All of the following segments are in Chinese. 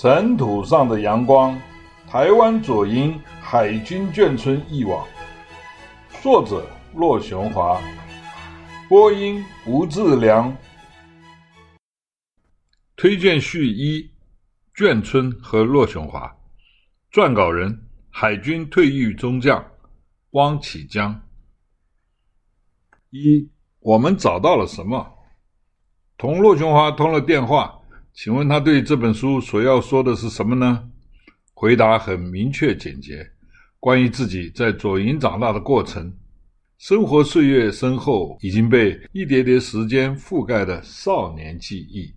尘土上的阳光，台湾左营海军眷村忆往，作者骆雄华，播音吴志良。推荐序一：眷村和骆雄华，撰稿人海军退役中将汪启江。一，我们找到了什么？同骆雄华通了电话。请问他对这本书所要说的是什么呢？回答很明确简洁，关于自己在左营长大的过程，生活岁月深厚，已经被一叠叠时间覆盖的少年记忆。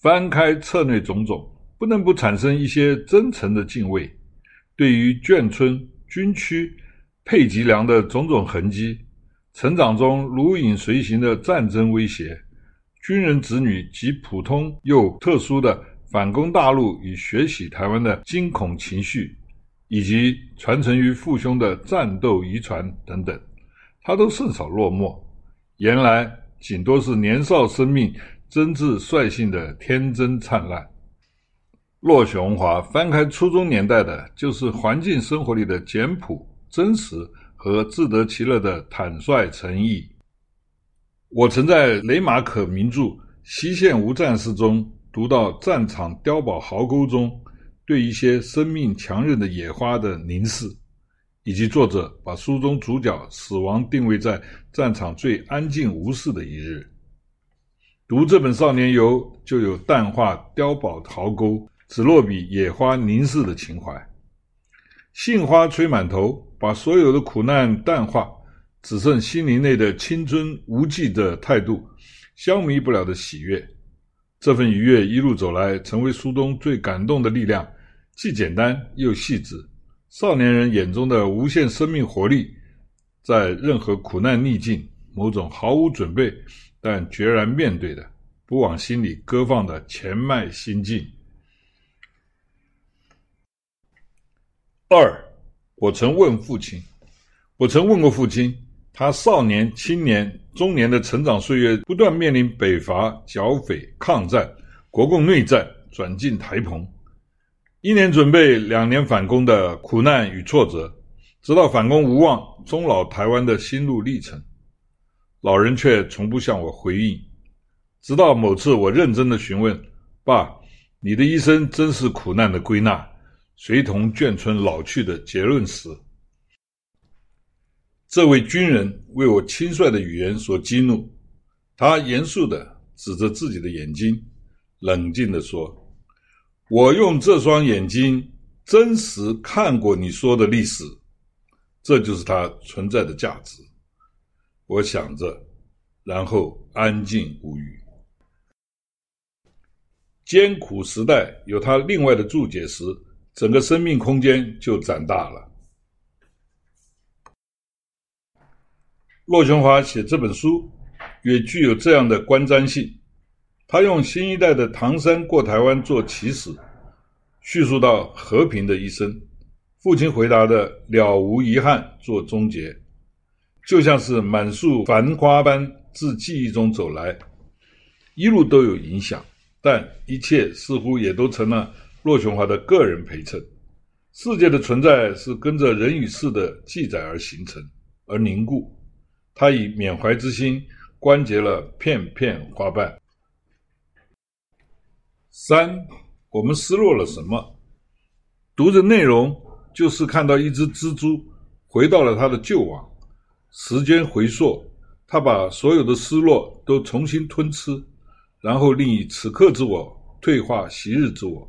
翻开册内种种，不能不产生一些真诚的敬畏。对于眷村、军区、配给粮的种种痕迹，成长中如影随形的战争威胁。军人子女及普通又特殊的反攻大陆与学习台湾的惊恐情绪，以及传承于父兄的战斗遗传等等，他都甚少落墨。原来仅多是年少生命真挚率性的天真灿烂。骆雄华翻开初中年代的，就是环境生活里的简朴、真实和自得其乐的坦率诚意。我曾在雷马可名著《西线无战事》中读到战场碉堡壕沟中对一些生命强韧的野花的凝视，以及作者把书中主角死亡定位在战场最安静无事的一日。读这本少年游，就有淡化碉堡壕沟，只落笔野花凝视的情怀。杏花吹满头，把所有的苦难淡化。只剩心灵内的青春无际的态度，消弭不了的喜悦。这份愉悦一路走来，成为书中最感动的力量，既简单又细致。少年人眼中的无限生命活力，在任何苦难逆境，某种毫无准备但决然面对的，不往心里搁放的前迈心境。二，我曾问父亲，我曾问过父亲。他少年、青年、中年的成长岁月，不断面临北伐、剿匪、抗战、国共内战，转进台澎，一年准备，两年反攻的苦难与挫折，直到反攻无望，终老台湾的心路历程。老人却从不向我回应，直到某次我认真的询问：“爸，你的一生真是苦难的归纳，随同眷村老去的结论时。”这位军人为我轻率的语言所激怒，他严肃地指着自己的眼睛，冷静地说：“我用这双眼睛真实看过你说的历史，这就是它存在的价值。”我想着，然后安静无语。艰苦时代有他另外的注解时，整个生命空间就长大了。骆雄华写这本书也具有这样的观瞻性。他用新一代的唐山过台湾做起始，叙述到和平的一生，父亲回答的了无遗憾做终结，就像是满树繁花般自记忆中走来，一路都有影响，但一切似乎也都成了骆雄华的个人陪衬。世界的存在是跟着人与事的记载而形成，而凝固。他以缅怀之心关结了片片花瓣。三，我们失落了什么？读着内容，就是看到一只蜘蛛回到了它的旧网。时间回溯，它把所有的失落都重新吞吃，然后令以此刻之我退化昔日之我。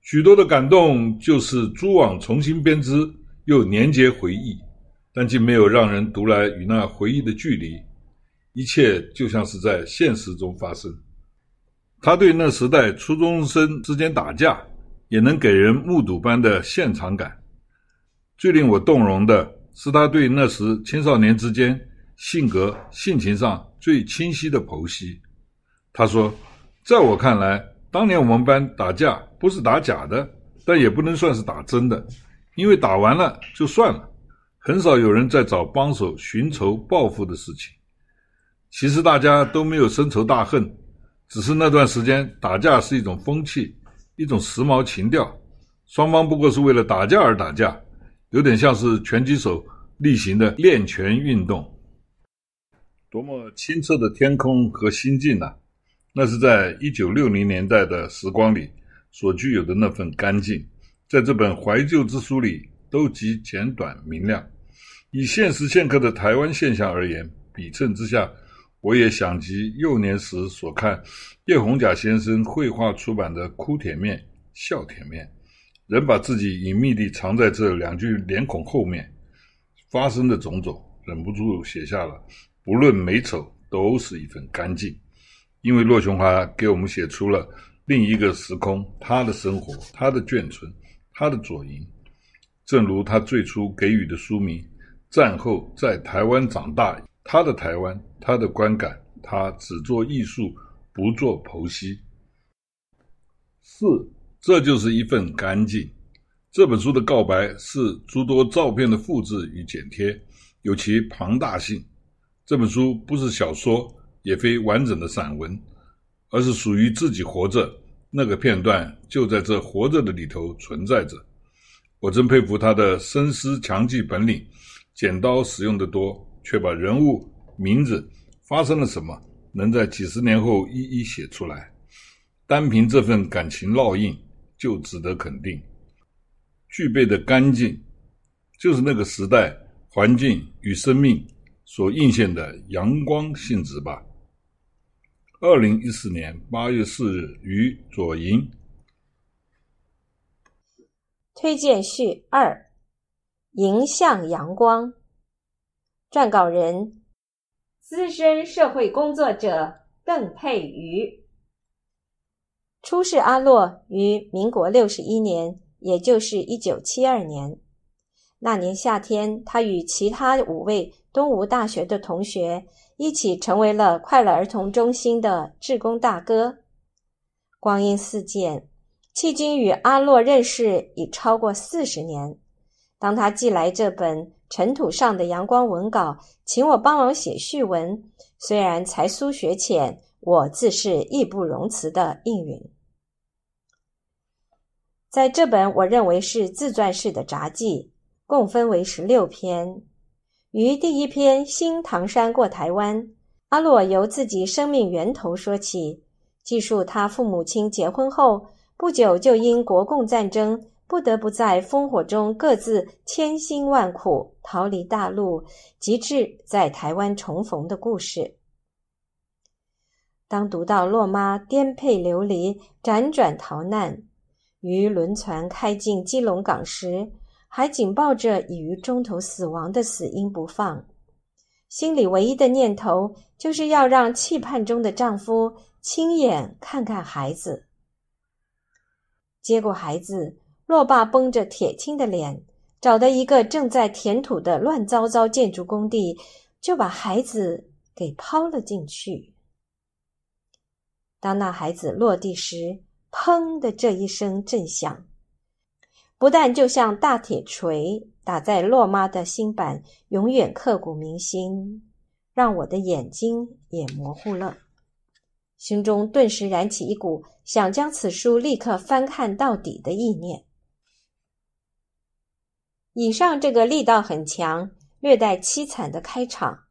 许多的感动，就是蛛网重新编织，又粘结回忆。但竟没有让人读来与那回忆的距离，一切就像是在现实中发生。他对那时代初中生之间打架，也能给人目睹般的现场感。最令我动容的是他对那时青少年之间性格性情上最清晰的剖析。他说：“在我看来，当年我们班打架不是打假的，但也不能算是打真的，因为打完了就算了。”很少有人在找帮手寻仇报复的事情。其实大家都没有深仇大恨，只是那段时间打架是一种风气，一种时髦情调。双方不过是为了打架而打架，有点像是拳击手例行的练拳运动。多么清澈的天空和心境啊！那是在一九六零年代的时光里所具有的那份干净，在这本怀旧之书里都极简短明亮。以现时现刻的台湾现象而言，比衬之下，我也想及幼年时所看叶宏甲先生绘画出版的《哭铁面、笑铁面》，人把自己隐秘地藏在这两具脸孔后面，发生的种种，忍不住写下了。不论美丑，都是一份干净。因为骆琼华给我们写出了另一个时空，他的生活，他的眷村，他的左营。正如他最初给予的书名《战后在台湾长大》，他的台湾，他的观感，他只做艺术，不做剖析。四，这就是一份干净。这本书的告白是诸多照片的复制与剪贴，有其庞大性。这本书不是小说，也非完整的散文，而是属于自己活着那个片段，就在这活着的里头存在着。我真佩服他的深思强记本领，剪刀使用的多，却把人物、名字、发生了什么，能在几十年后一一写出来。单凭这份感情烙印，就值得肯定。具备的干净，就是那个时代环境与生命。所映现的阳光性质吧。二零一四年八月四日于左营。推荐序二：迎向阳光。撰稿人：资深社会工作者邓佩瑜。出世阿洛于民国六十一年，也就是一九七二年。那年夏天，他与其他五位东吴大学的同学一起成为了快乐儿童中心的志工大哥。光阴似箭，迄今与阿洛认识已超过四十年。当他寄来这本《尘土上的阳光》文稿，请我帮忙写序文，虽然才疏学浅，我自是义不容辞的应允。在这本我认为是自传式的札记。共分为十六篇，于第一篇《新唐山过台湾》，阿洛由自己生命源头说起，记述他父母亲结婚后不久就因国共战争不得不在烽火中各自千辛万苦逃离大陆，及至在台湾重逢的故事。当读到洛妈颠沛流离、辗转逃难，于轮船开进基隆港时，还紧抱着已于中途死亡的死婴不放，心里唯一的念头就是要让期盼中的丈夫亲眼看看孩子。接过孩子，洛爸绷着铁青的脸，找到一个正在填土的乱糟糟建筑工地，就把孩子给抛了进去。当那孩子落地时，砰的这一声震响。不但就像大铁锤打在洛妈的心板，永远刻骨铭心，让我的眼睛也模糊了，心中顿时燃起一股想将此书立刻翻看到底的意念。以上这个力道很强、略带凄惨的开场，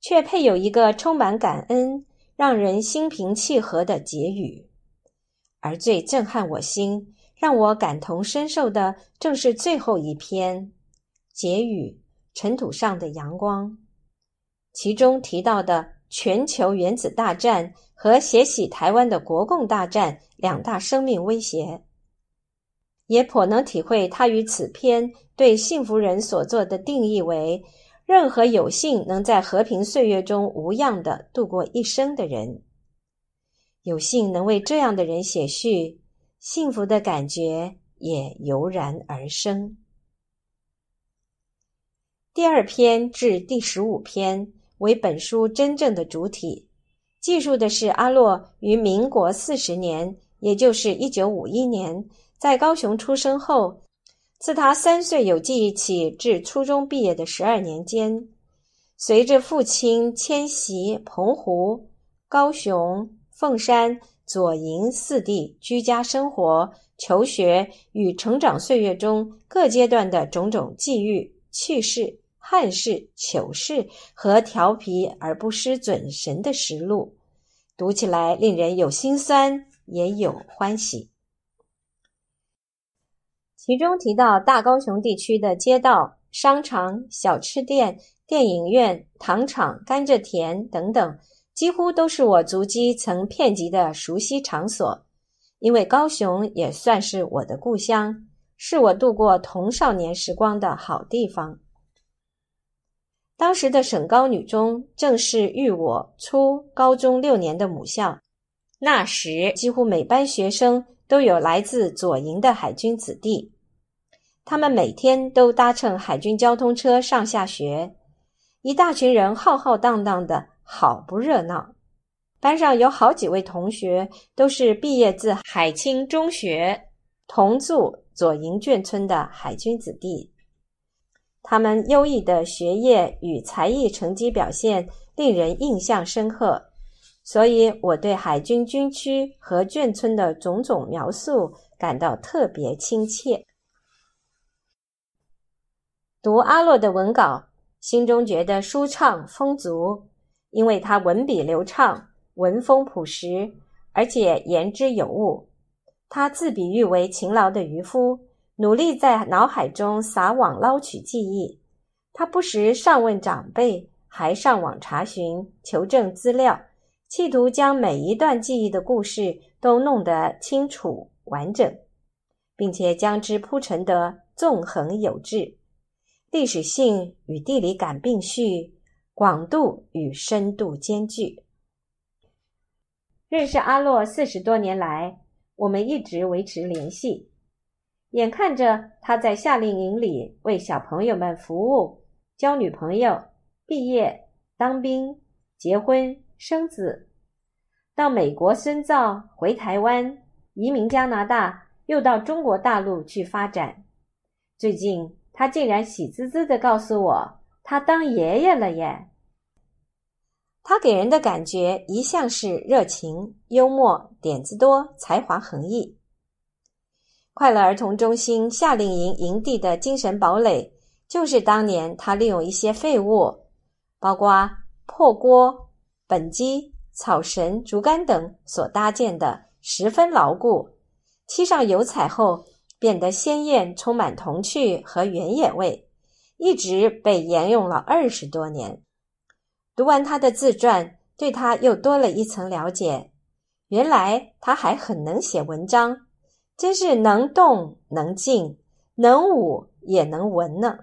却配有一个充满感恩、让人心平气和的结语，而最震撼我心。让我感同身受的正是最后一篇结语《尘土上的阳光》，其中提到的全球原子大战和血洗台湾的国共大战两大生命威胁，也颇能体会他于此篇对幸福人所做的定义为：任何有幸能在和平岁月中无恙的度过一生的人，有幸能为这样的人写序。幸福的感觉也油然而生。第二篇至第十五篇为本书真正的主体，记述的是阿洛于民国四十年，也就是一九五一年，在高雄出生后，自他三岁有记忆起至初中毕业的十二年间，随着父亲迁徙澎湖、高雄、凤山。左营四地居家生活、求学与成长岁月中各阶段的种种际遇、趣事、憾事、糗事和调皮而不失准神的实录，读起来令人有心酸，也有欢喜。其中提到大高雄地区的街道、商场、小吃店、电影院、糖厂、甘蔗田等等，几乎都是我足迹曾遍及的熟悉场所。因为高雄也算是我的故乡，是我度过童少年时光的好地方。当时的省高女中正是育我初高中六年的母校，那时几乎每班学生都有来自左营的海军子弟。他们每天都搭乘海军交通车上下学，一大群人浩浩荡荡的，好不热闹。班上有好几位同学都是毕业自海清中学，同住左营眷村的海军子弟。他们优异的学业与才艺成绩表现令人印象深刻，所以我对海军军区和眷村的种种描述感到特别亲切。读阿洛的文稿，心中觉得舒畅丰足，因为他文笔流畅，文风朴实，而且言之有物。他自比喻为勤劳的渔夫，努力在脑海中撒网捞取记忆。他不时上问长辈，还上网查询求证资料，企图将每一段记忆的故事都弄得清楚完整，并且将之铺陈得纵横有致。历史性与地理感并蓄，广度与深度兼具。认识阿洛四十多年来，我们一直维持联系。眼看着他在夏令营里为小朋友们服务、交女朋友、毕业、当兵、结婚、生子，到美国深造，回台湾，移民加拿大，又到中国大陆去发展。最近，他竟然喜滋滋的告诉我，他当爷爷了耶！他给人的感觉一向是热情、幽默、点子多、才华横溢。快乐儿童中心夏令营营地的精神堡垒，就是当年他利用一些废物，包括破锅、畚箕、草绳、竹竿等所搭建的，十分牢固。漆上油彩后，变得鲜艳，充满童趣和原野味，一直被沿用了二十多年。读完他的自传，对他又多了一层了解。原来他还很能写文章，真是能动能静，能武也能文呢。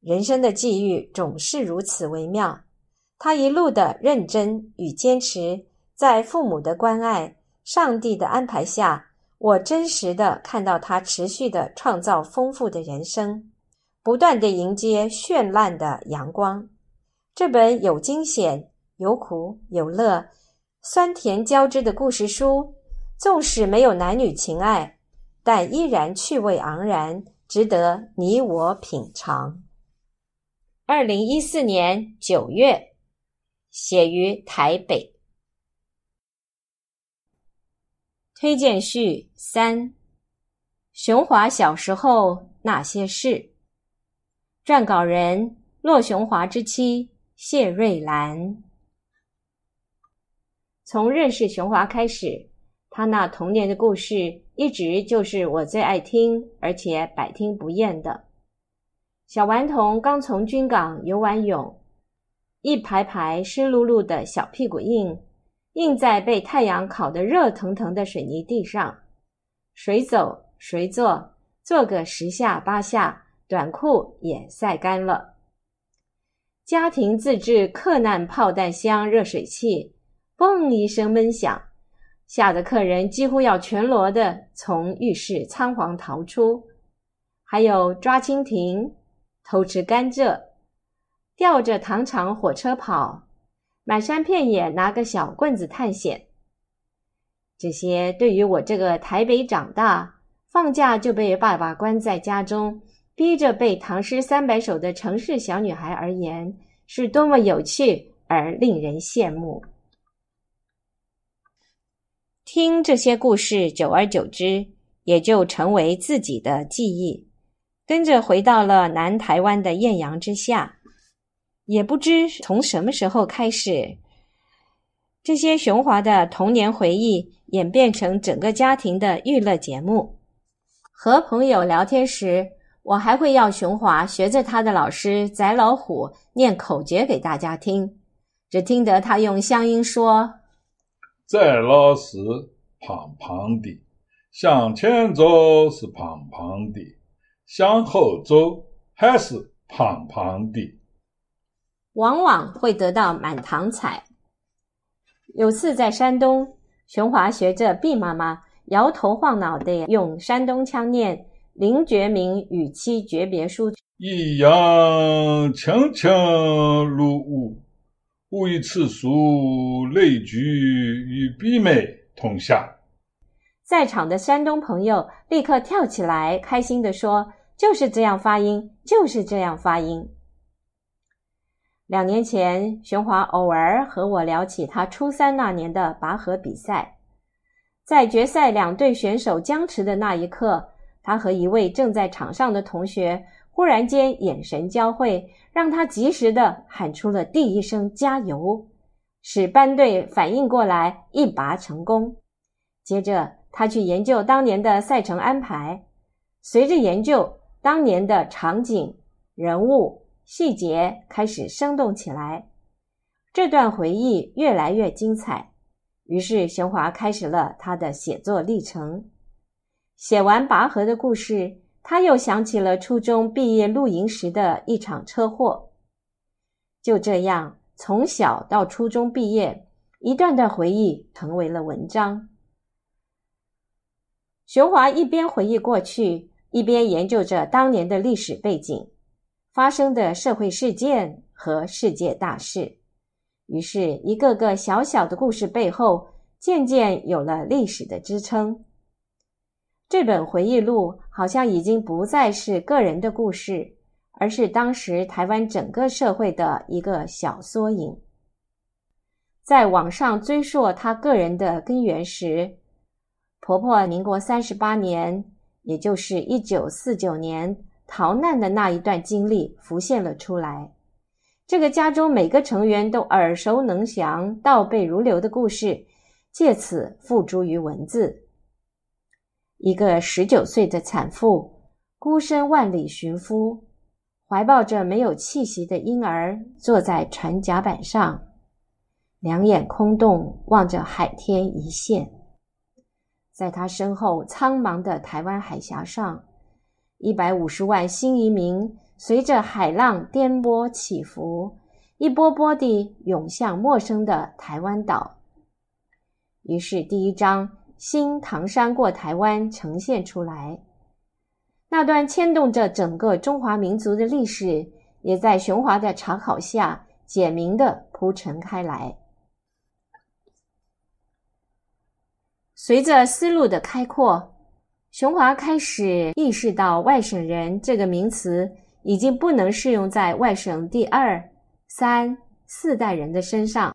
人生的际遇总是如此微妙。他一路的认真与坚持，在父母的关爱、上帝的安排下。我真实的看到他持续的创造丰富的人生，不断的迎接绚烂的阳光。这本有惊险、有苦、有乐、酸甜交织的故事书，纵使没有男女情爱，但依然趣味盎然，值得你我品尝。二零一四年九月，写于台北。推荐序三：雄华小时候那些事。撰稿人：骆雄华之妻谢瑞兰。从认识熊华开始，他那童年的故事一直就是我最爱听，而且百听不厌的。小顽童刚从军港游完泳，一排排湿漉漉的小屁股印。印在被太阳烤得热腾腾的水泥地上，谁走谁坐，坐个十下八下，短裤也晒干了。家庭自制克难炮弹箱热水器，嘣一声闷响，吓得客人几乎要全裸的从浴室仓皇逃出。还有抓蜻蜓、偷吃甘蔗、吊着糖厂火车跑。满山遍野拿个小棍子探险，这些对于我这个台北长大、放假就被爸爸关在家中，逼着背唐诗三百首的城市小女孩而言，是多么有趣而令人羡慕。听这些故事，久而久之，也就成为自己的记忆，跟着回到了南台湾的艳阳之下。也不知从什么时候开始，这些雄华的童年回忆演变成整个家庭的娱乐节目。和朋友聊天时，我还会要雄华学着他的老师宰老虎念口诀给大家听，只听得他用乡音说：“宰老是胖胖的，向前走是胖胖的，向后走还是胖胖的。”往往会得到满堂彩。有次在山东，熊华学着毕妈妈摇头晃脑地用山东腔念《林觉民与妻诀别书》：“一阳强强如雾，雾以次俗类聚与毕妹同下。”在场的山东朋友立刻跳起来，开心地说：“就是这样发音，就是这样发音。”两年前，熊华偶尔和我聊起他初三那年的拔河比赛。在决赛两队选手僵持的那一刻，他和一位正在场上的同学忽然间眼神交汇，让他及时地喊出了第一声“加油”，使班队反应过来，一拔成功。接着，他去研究当年的赛程安排，随着研究，当年的场景、人物。细节开始生动起来，这段回忆越来越精彩。于是熊华开始了他的写作历程。写完拔河的故事，他又想起了初中毕业露营时的一场车祸。就这样，从小到初中毕业，一段段回忆成为了文章。熊华一边回忆过去，一边研究着当年的历史背景。发生的社会事件和世界大事，于是，一个个小小的故事背后，渐渐有了历史的支撑。这本回忆录好像已经不再是个人的故事，而是当时台湾整个社会的一个小缩影。在网上追溯他个人的根源时，婆婆民国三十八年，也就是一九四九年。逃难的那一段经历浮现了出来，这个家中每个成员都耳熟能详、倒背如流的故事，借此付诸于文字。一个十九岁的产妇，孤身万里寻夫，怀抱着没有气息的婴儿，坐在船甲板上，两眼空洞，望着海天一线。在他身后苍茫的台湾海峡上。一百五十万新移民随着海浪颠簸起伏，一波波地涌向陌生的台湾岛。于是，第一章《新唐山过台湾》呈现出来，那段牵动着整个中华民族的历史，也在雄华的查考下简明地铺陈开来。随着思路的开阔。雄华开始意识到，外省人这个名词已经不能适用在外省第二、三、四代人的身上。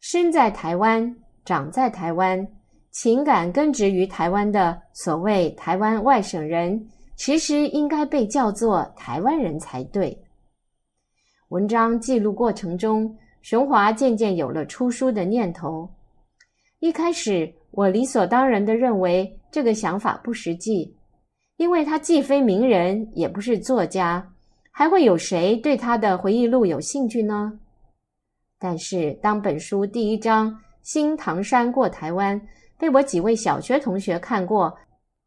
生在台湾、长在台湾、情感根植于台湾的所谓台湾外省人，其实应该被叫做台湾人才对。文章记录过程中，雄华渐渐有了出书的念头。一开始，我理所当然地认为。这个想法不实际，因为他既非名人，也不是作家，还会有谁对他的回忆录有兴趣呢？但是，当本书第一章《新唐山过台湾》被我几位小学同学看过，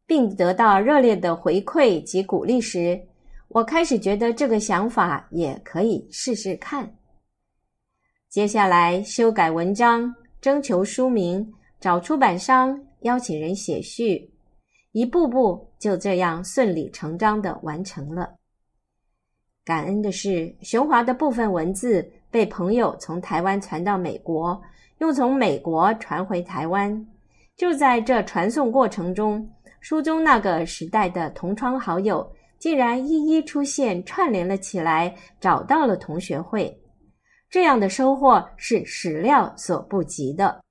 并得到热烈的回馈及鼓励时，我开始觉得这个想法也可以试试看。接下来，修改文章，征求书名，找出版商。邀请人写序，一步步就这样顺理成章地完成了。感恩的是，雄华的部分文字被朋友从台湾传到美国，又从美国传回台湾。就在这传送过程中，书中那个时代的同窗好友竟然一一出现，串联了起来，找到了同学会。这样的收获是始料所不及的。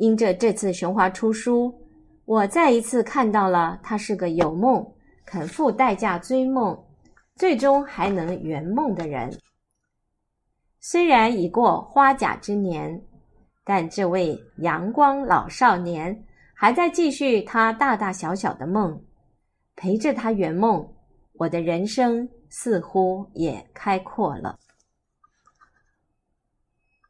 因着这次雄华出书，我再一次看到了他是个有梦、肯付代价追梦，最终还能圆梦的人。虽然已过花甲之年，但这位阳光老少年还在继续他大大小小的梦，陪着他圆梦，我的人生似乎也开阔了。